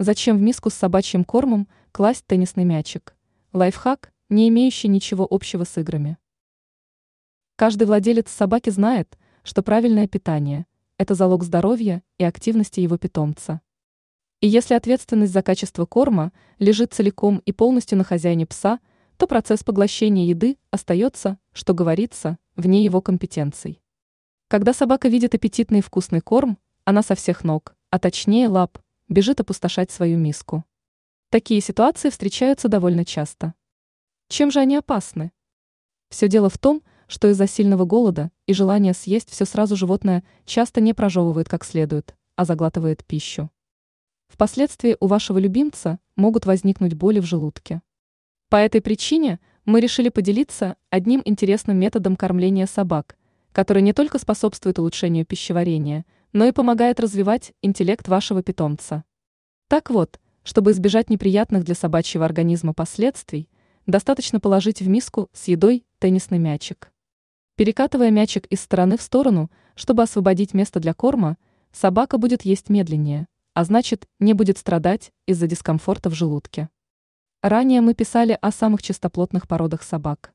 Зачем в миску с собачьим кормом класть теннисный мячик? Лайфхак, не имеющий ничего общего с играми. Каждый владелец собаки знает, что правильное питание – это залог здоровья и активности его питомца. И если ответственность за качество корма лежит целиком и полностью на хозяине пса, то процесс поглощения еды остается, что говорится, вне его компетенций. Когда собака видит аппетитный и вкусный корм, она со всех ног, а точнее лап, бежит опустошать свою миску. Такие ситуации встречаются довольно часто. Чем же они опасны? Все дело в том, что из-за сильного голода и желания съесть все сразу животное часто не прожевывает как следует, а заглатывает пищу. Впоследствии у вашего любимца могут возникнуть боли в желудке. По этой причине мы решили поделиться одним интересным методом кормления собак, который не только способствует улучшению пищеварения, но и помогает развивать интеллект вашего питомца. Так вот, чтобы избежать неприятных для собачьего организма последствий, достаточно положить в миску с едой теннисный мячик. Перекатывая мячик из стороны в сторону, чтобы освободить место для корма, собака будет есть медленнее, а значит, не будет страдать из-за дискомфорта в желудке. Ранее мы писали о самых чистоплотных породах собак.